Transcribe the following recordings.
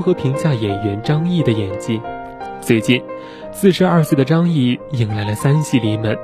如何评价演员张译的演技？最近，四十二岁的张译迎来了三系临门。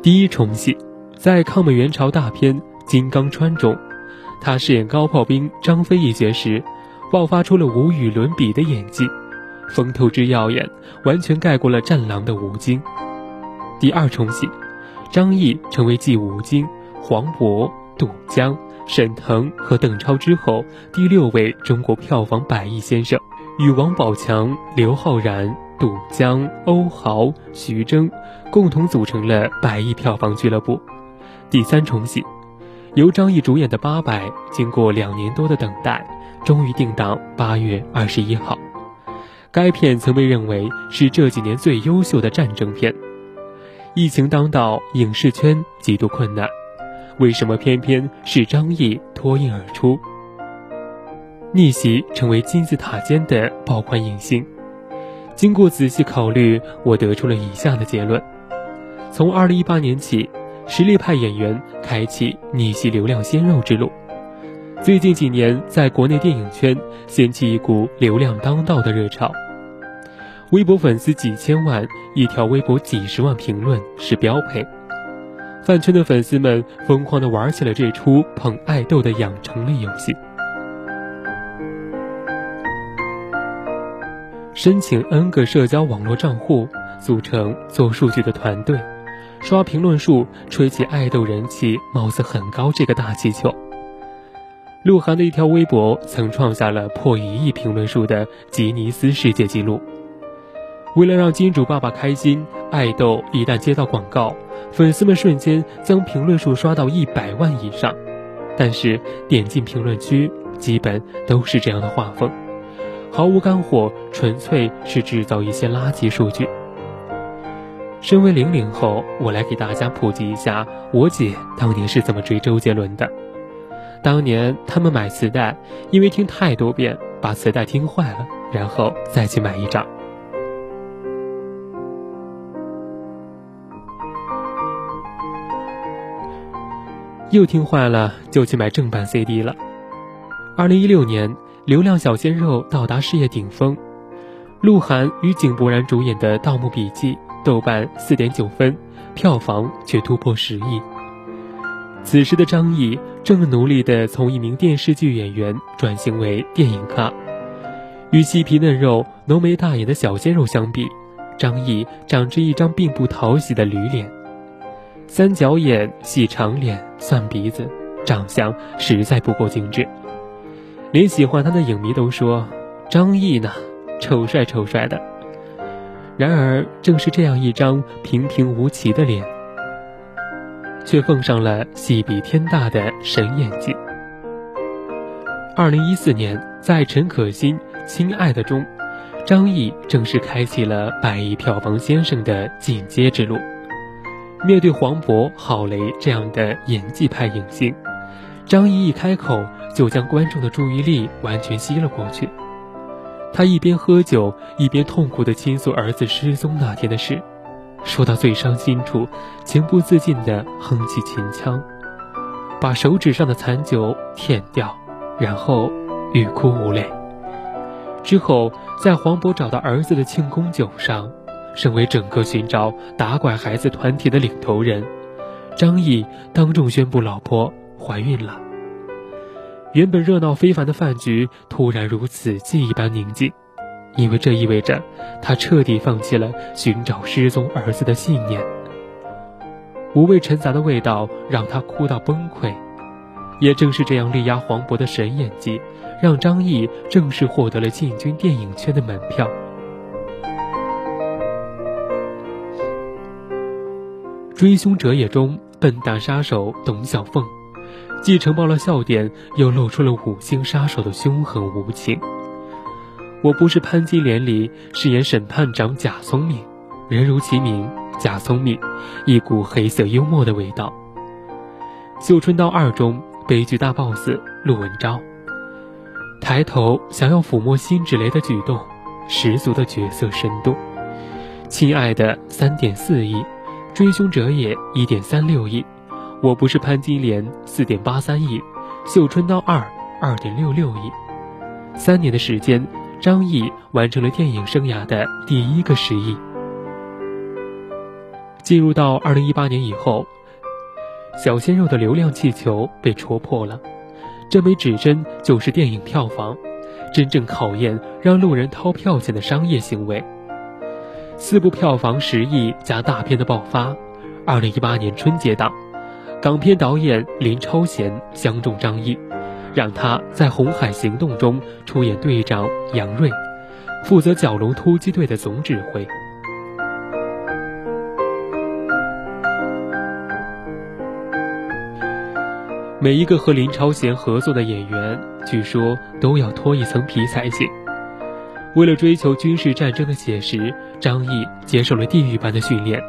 第一重戏，在抗美援朝大片《金刚川》中，他饰演高炮兵张飞一角时，爆发出了无与伦比的演技，风头之耀眼，完全盖过了战狼的吴京。第二重戏，张译成为继吴京、黄渤、杜江。沈腾和邓超之后，第六位中国票房百亿先生，与王宝强、刘昊然、杜江、欧豪、徐峥共同组成了百亿票房俱乐部。第三重戏，由张译主演的《八佰》，经过两年多的等待，终于定档八月二十一号。该片曾被认为是这几年最优秀的战争片。疫情当道，影视圈极度困难。为什么偏偏是张译脱颖而出，逆袭成为金字塔尖的爆款影星？经过仔细考虑，我得出了以下的结论：从二零一八年起，实力派演员开启逆袭流量鲜肉之路。最近几年，在国内电影圈掀起一股流量当道的热潮，微博粉丝几千万，一条微博几十万评论是标配。饭圈的粉丝们疯狂地玩起了这出捧爱豆的养成类游戏，申请 N 个社交网络账户，组成做数据的团队，刷评论数，吹起爱豆人气貌似很高这个大气球。鹿晗的一条微博曾创下了破一亿评论数的吉尼斯世界纪录。为了让金主爸爸开心，爱豆一旦接到广告。粉丝们瞬间将评论数刷到一百万以上，但是点进评论区，基本都是这样的画风，毫无干货，纯粹是制造一些垃圾数据。身为零零后，我来给大家普及一下我姐当年是怎么追周杰伦的。当年他们买磁带，因为听太多遍，把磁带听坏了，然后再去买一张。又听坏了，就去买正版 CD 了。二零一六年，流量小鲜肉到达事业顶峰，鹿晗与井柏然主演的《盗墓笔记》豆瓣四点九分，票房却突破十亿。此时的张译正努力地从一名电视剧演员转型为电影咖，与细皮嫩肉、浓眉大眼的小鲜肉相比，张译长着一张并不讨喜的驴脸。三角眼、细长脸、蒜鼻子，长相实在不够精致，连喜欢他的影迷都说：“张译呢，丑帅丑帅的。”然而，正是这样一张平平无奇的脸，却奉上了戏比天大的神演技。二零一四年，在陈可辛《亲爱的》中，张译正式开启了百亿票房先生的进阶之路。面对黄渤、郝蕾这样的演技派影星，张译一开口就将观众的注意力完全吸了过去。他一边喝酒，一边痛苦地倾诉儿子失踪那天的事，说到最伤心处，情不自禁地哼起秦腔，把手指上的残酒舔掉，然后欲哭无泪。之后，在黄渤找到儿子的庆功酒上。身为整个寻找打拐孩子团体的领头人，张译当众宣布老婆怀孕了。原本热闹非凡的饭局突然如死寂一般宁静，因为这意味着他彻底放弃了寻找失踪儿子的信念。五味陈杂的味道让他哭到崩溃，也正是这样力压黄渤的神演技，让张译正式获得了进军电影圈的门票。《追凶者也》中，笨蛋杀手董小凤，既承包了笑点，又露出了五星杀手的凶狠无情。我不是潘金莲里饰演审判长贾聪明，人如其名，贾聪明，一股黑色幽默的味道。《绣春刀二》中，悲剧大 boss 陆文昭，抬头想要抚摸辛芷蕾的举动，十足的角色深度。亲爱的，三点四亿。追凶者也1.36亿，我不是潘金莲4.83亿，绣春刀二二点六六亿。三年的时间，张译完成了电影生涯的第一个十亿。进入到二零一八年以后，小鲜肉的流量气球被戳破了，这枚指针就是电影票房，真正考验让路人掏票钱的商业行为。四部票房十亿加大片的爆发，二零一八年春节档，港片导演林超贤相中张译，让他在《红海行动》中出演队长杨锐，负责蛟龙突击队的总指挥。每一个和林超贤合作的演员，据说都要脱一层皮才行。为了追求军事战争的写实，张译接受了地狱般的训练，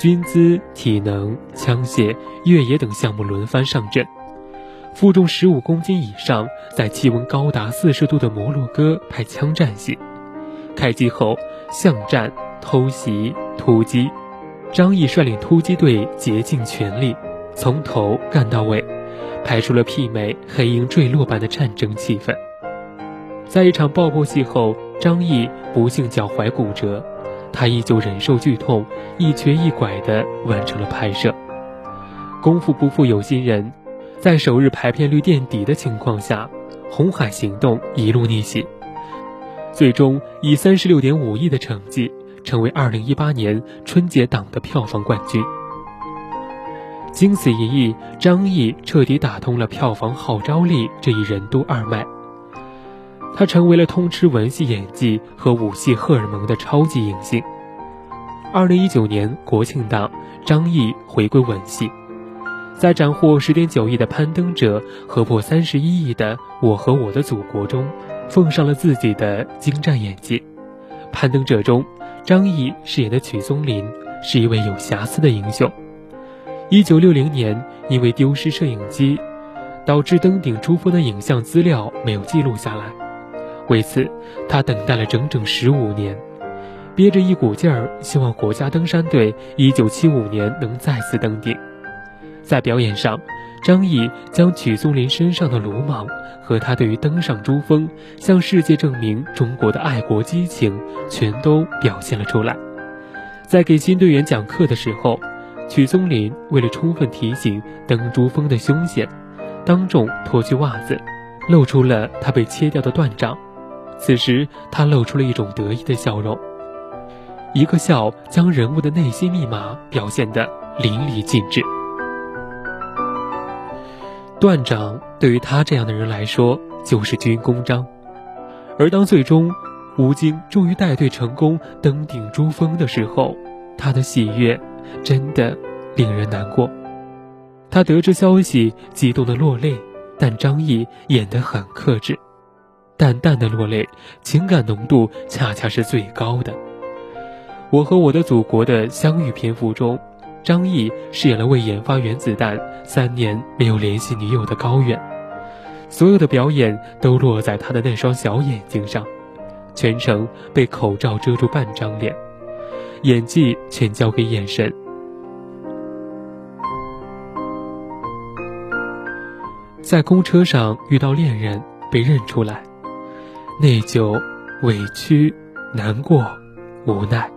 军姿、体能、枪械、越野等项目轮番上阵。负重十五公斤以上，在气温高达四十度的摩洛哥拍枪战戏。开机后，巷战、偷袭、突击，张译率领突击队竭尽全力，从头干到尾。拍出了媲美黑鹰坠落般的战争气氛。在一场爆破戏后，张译不幸脚踝骨折，他依旧忍受剧痛，一瘸一拐地完成了拍摄。功夫不负有心人，在首日排片率垫底的情况下，《红海行动》一路逆袭，最终以三十六点五亿的成绩，成为二零一八年春节档的票房冠军。经此一役，张译彻底打通了票房号召力这一任督二脉。他成为了通吃文戏演技和武戏荷尔蒙的超级影星。二零一九年国庆档，张译回归文戏，在斩获十点九亿的《攀登者》和破三十一亿的《我和我的祖国》中，奉上了自己的精湛演技。《攀登者》中，张译饰演的曲松林是一位有瑕疵的英雄。一九六零年，因为丢失摄影机，导致登顶珠峰的影像资料没有记录下来。为此，他等待了整整十五年，憋着一股劲儿，希望国家登山队一九七五年能再次登顶。在表演上，张译将曲松林身上的鲁莽和他对于登上珠峰、向世界证明中国的爱国激情全都表现了出来。在给新队员讲课的时候。曲松林为了充分提醒登珠峰的凶险，当众脱去袜子，露出了他被切掉的断掌。此时，他露出了一种得意的笑容，一个笑将人物的内心密码表现得淋漓尽致。断掌对于他这样的人来说就是军功章，而当最终吴京终于带队成功登顶珠峰的时候，他的喜悦。真的令人难过。他得知消息，激动的落泪，但张译演得很克制，淡淡的落泪，情感浓度恰恰是最高的。我和我的祖国的相遇篇幅中，张译饰演了为研发原子弹三年没有联系女友的高远，所有的表演都落在他的那双小眼睛上，全程被口罩遮住半张脸。演技全交给眼神。在公车上遇到恋人，被认出来，内疚、委屈、难过、无奈，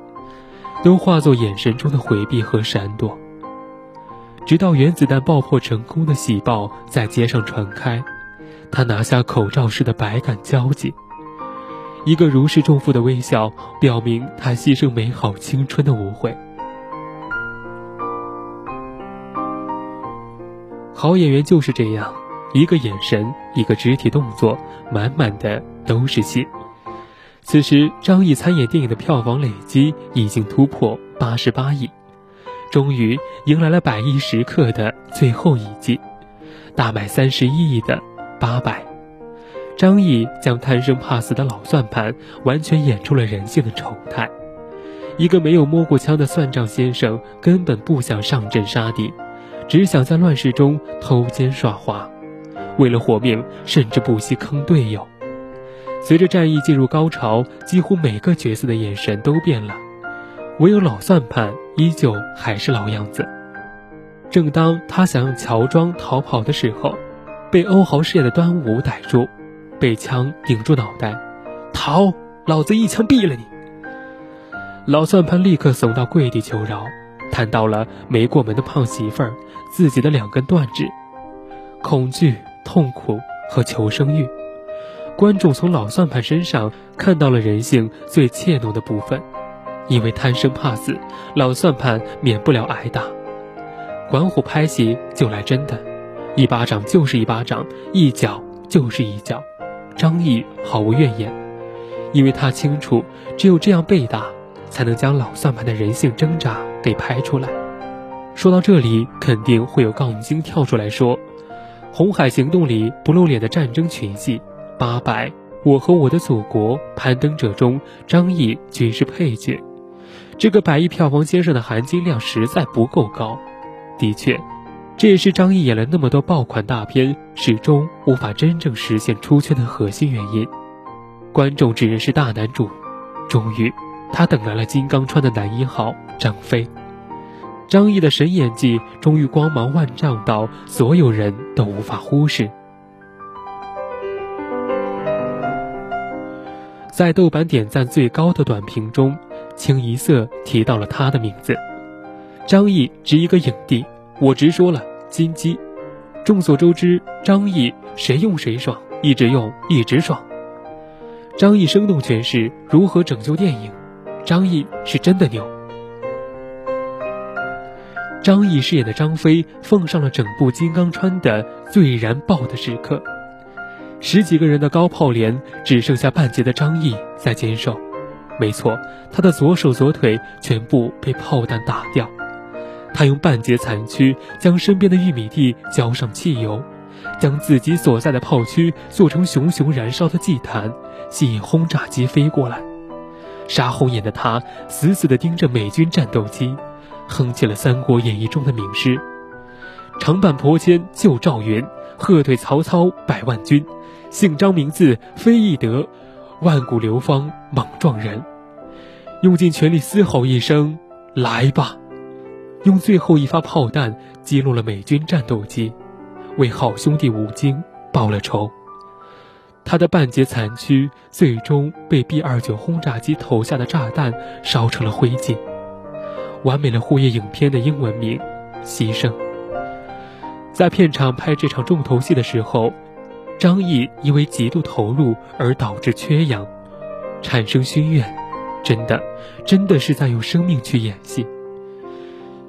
都化作眼神中的回避和闪躲。直到原子弹爆破成功的喜报在街上传开，他拿下口罩时的百感交集。一个如释重负的微笑，表明他牺牲美好青春的无悔。好演员就是这样，一个眼神，一个肢体动作，满满的都是戏。此时，张译参演电影的票房累积已经突破八十八亿，终于迎来了百亿时刻的最后一季，大卖三十一亿的八百。张译将贪生怕死的老算盘完全演出了人性的丑态。一个没有摸过枪的算账先生根本不想上阵杀敌，只想在乱世中偷奸耍滑，为了活命甚至不惜坑队友。随着战役进入高潮，几乎每个角色的眼神都变了，唯有老算盘依旧还是老样子。正当他想用乔装逃跑的时候，被欧豪饰演的端午逮住，被枪顶住脑袋，逃，老子一枪毙了你！老算盘立刻怂到跪地求饶，谈到了没过门的胖媳妇儿，自己的两根断指，恐惧、痛苦和求生欲。观众从老算盘身上看到了人性最怯懦的部分，因为贪生怕死，老算盘免不了挨打。管虎拍戏就来真的，一巴掌就是一巴掌，一脚就是一脚。张译毫无怨言，因为他清楚，只有这样被打，才能将老算盘的人性挣扎给拍出来。说到这里，肯定会有杠精跳出来说，《红海行动》里不露脸的战争群戏。八百，我和我的祖国，攀登者中，张译均是配角。这个百亿票房先生的含金量实在不够高。的确，这也是张译演了那么多爆款大片，始终无法真正实现出圈的核心原因。观众只认识大男主，终于，他等来了金刚川的男一号张飞。张译的神演技终于光芒万丈到所有人都无法忽视。在豆瓣点赞最高的短评中，清一色提到了他的名字。张译值一个影帝，我直说了，金鸡。众所周知，张译谁用谁爽，一直用一直爽。张译生动诠释如何拯救电影，张译是真的牛。张译饰演的张飞，奉上了整部《金刚川》的最燃爆的时刻。十几个人的高炮连，只剩下半截的张毅在坚守。没错，他的左手左腿全部被炮弹打掉。他用半截残躯将身边的玉米地浇上汽油，将自己所在的炮区做成熊熊燃烧的祭坛，吸引轰炸机飞过来。杀红眼的他死死地盯着美军战斗机，哼起了《三国演义》中的名诗：“长坂坡肩救赵云，喝退曹操百万军。”姓张名字非易德，万古流芳莽撞人。用尽全力嘶吼一声：“来吧！”用最后一发炮弹击落了美军战斗机，为好兄弟吴京报了仇。他的半截残躯最终被 B 二九轰炸机投下的炸弹烧成了灰烬，完美了护叶影片的英文名《牺牲》。在片场拍这场重头戏的时候。张译因为极度投入而导致缺氧，产生心愿，真的，真的是在用生命去演戏。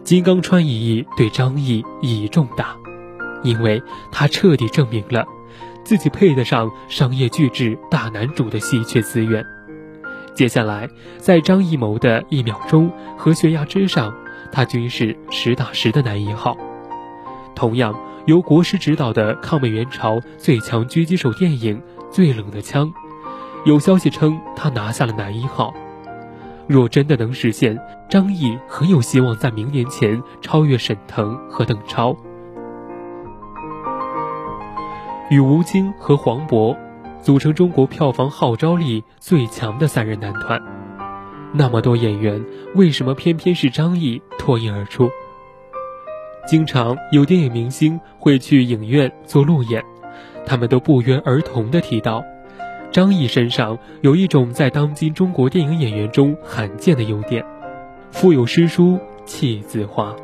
金刚川一役对张译意义重大，因为他彻底证明了自己配得上商业巨制大男主的稀缺资源。接下来，在张艺谋的一秒钟和悬崖之上，他均是实打实的男一号。同样。由国师执导的抗美援朝最强狙击手电影《最冷的枪》，有消息称他拿下了男一号。若真的能实现，张译很有希望在明年前超越沈腾和邓超，与吴京和黄渤组成中国票房号召力最强的三人男团。那么多演员，为什么偏偏是张译脱颖而出？经常有电影明星会去影院做路演，他们都不约而同地提到，张译身上有一种在当今中国电影演员中罕见的优点：腹有诗书气自华。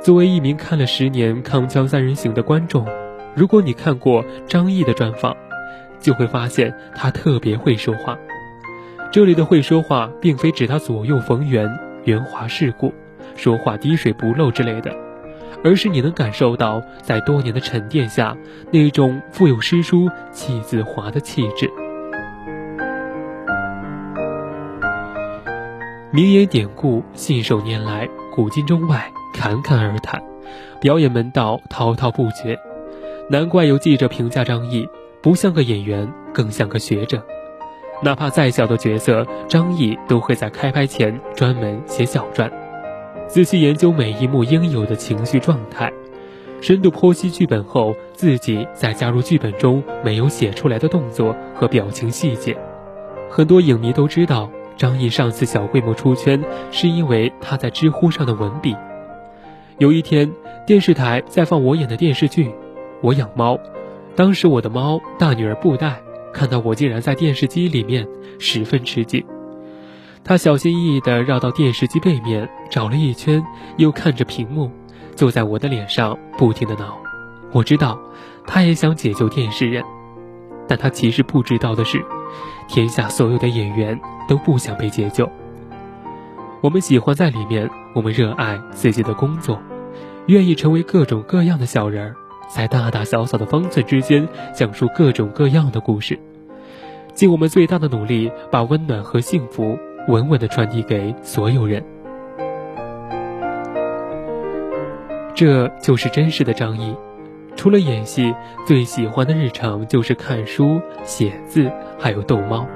作为一名看了十年《铿锵三人行》的观众，如果你看过张译的专访，就会发现他特别会说话。这里的会说话，并非指他左右逢源、圆滑世故。说话滴水不漏之类的，而是你能感受到在多年的沉淀下那种富有诗书气自华的气质。名言典故信手拈来，古今中外侃侃而谈，表演门道滔滔不绝。难怪有记者评价张译不像个演员，更像个学者。哪怕再小的角色，张译都会在开拍前专门写小传。仔细研究每一幕应有的情绪状态，深度剖析剧本后，自己再加入剧本中没有写出来的动作和表情细节。很多影迷都知道，张译上次小规模出圈是因为他在知乎上的文笔。有一天，电视台在放我演的电视剧《我养猫》，当时我的猫大女儿布袋看到我竟然在电视机里面，十分吃惊。他小心翼翼地绕到电视机背面找了一圈，又看着屏幕，坐在我的脸上不停地挠。我知道，他也想解救电视人，但他其实不知道的是，天下所有的演员都不想被解救。我们喜欢在里面，我们热爱自己的工作，愿意成为各种各样的小人儿，在大大小小的方寸之间讲述各种各样的故事，尽我们最大的努力，把温暖和幸福稳稳地传递给所有人。这就是真实的张译。除了演戏，最喜欢的日常就是看书、写字，还有逗猫。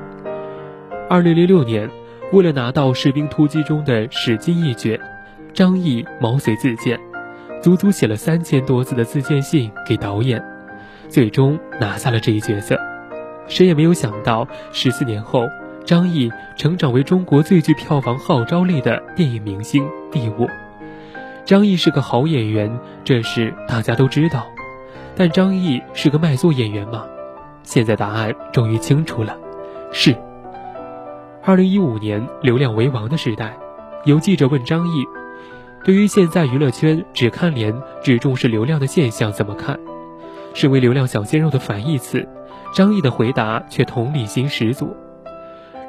二零零六年。为了拿到《士兵突击》中的史进一角，张译毛遂自荐，足足写了三千多字的自荐信给导演，最终拿下了这一角色。谁也没有想到，十四年后，张译成长为中国最具票房号召力的电影明星第五。张译是个好演员，这事大家都知道，但张译是个卖座演员吗？现在答案终于清楚了，是。二零一五年，流量为王的时代，有记者问张译：“对于现在娱乐圈只看脸、只重视流量的现象怎么看？”身为流量小鲜肉的反义词，张译的回答却同理心十足。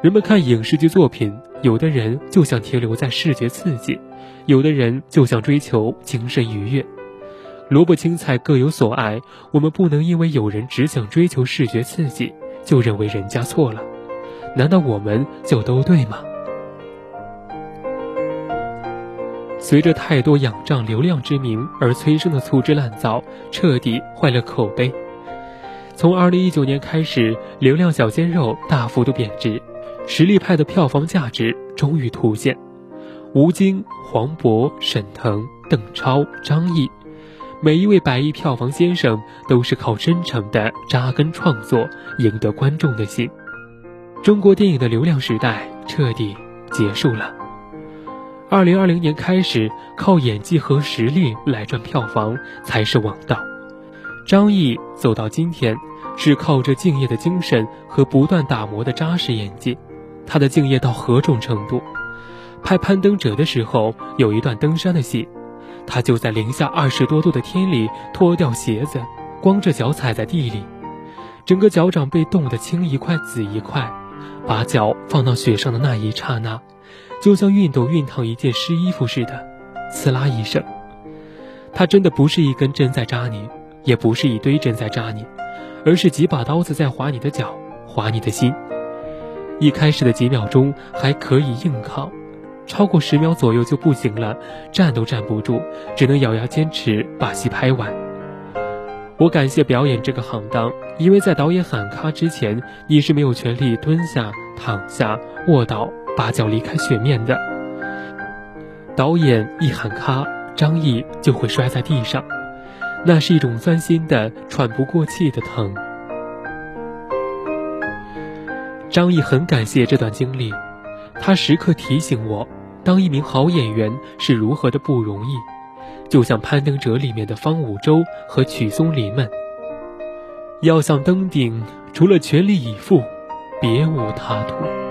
人们看影视剧作品，有的人就想停留在视觉刺激，有的人就想追求精神愉悦。萝卜青菜各有所爱，我们不能因为有人只想追求视觉刺激，就认为人家错了。难道我们就都对吗？随着太多仰仗流量之名而催生的粗制滥造，彻底坏了口碑。从二零一九年开始，流量小鲜肉大幅度贬值，实力派的票房价值终于凸显。吴京、黄渤、沈腾、邓超、张译，每一位百亿票房先生都是靠真诚的扎根创作赢得观众的心。中国电影的流量时代彻底结束了。二零二零年开始，靠演技和实力来赚票房才是王道。张译走到今天，是靠着敬业的精神和不断打磨的扎实演技。他的敬业到何种程度？拍《攀登者》的时候，有一段登山的戏，他就在零下二十多度的天里脱掉鞋子，光着脚踩在地里，整个脚掌被冻得青一块紫一块。把脚放到雪上的那一刹那，就像熨斗熨烫一件湿衣服似的，刺啦一声。他真的不是一根针在扎你，也不是一堆针在扎你，而是几把刀子在划你的脚，划你的心。一开始的几秒钟还可以硬抗，超过十秒左右就不行了，站都站不住，只能咬牙坚持把戏拍完。我感谢表演这个行当，因为在导演喊咔之前，你是没有权利蹲下、躺下、卧倒、把脚离开雪面的。导演一喊咔，张译就会摔在地上，那是一种钻心的、喘不过气的疼。张译很感谢这段经历，他时刻提醒我，当一名好演员是如何的不容易。就像《攀登者》里面的方五洲和曲松林们，要想登顶，除了全力以赴，别无他途。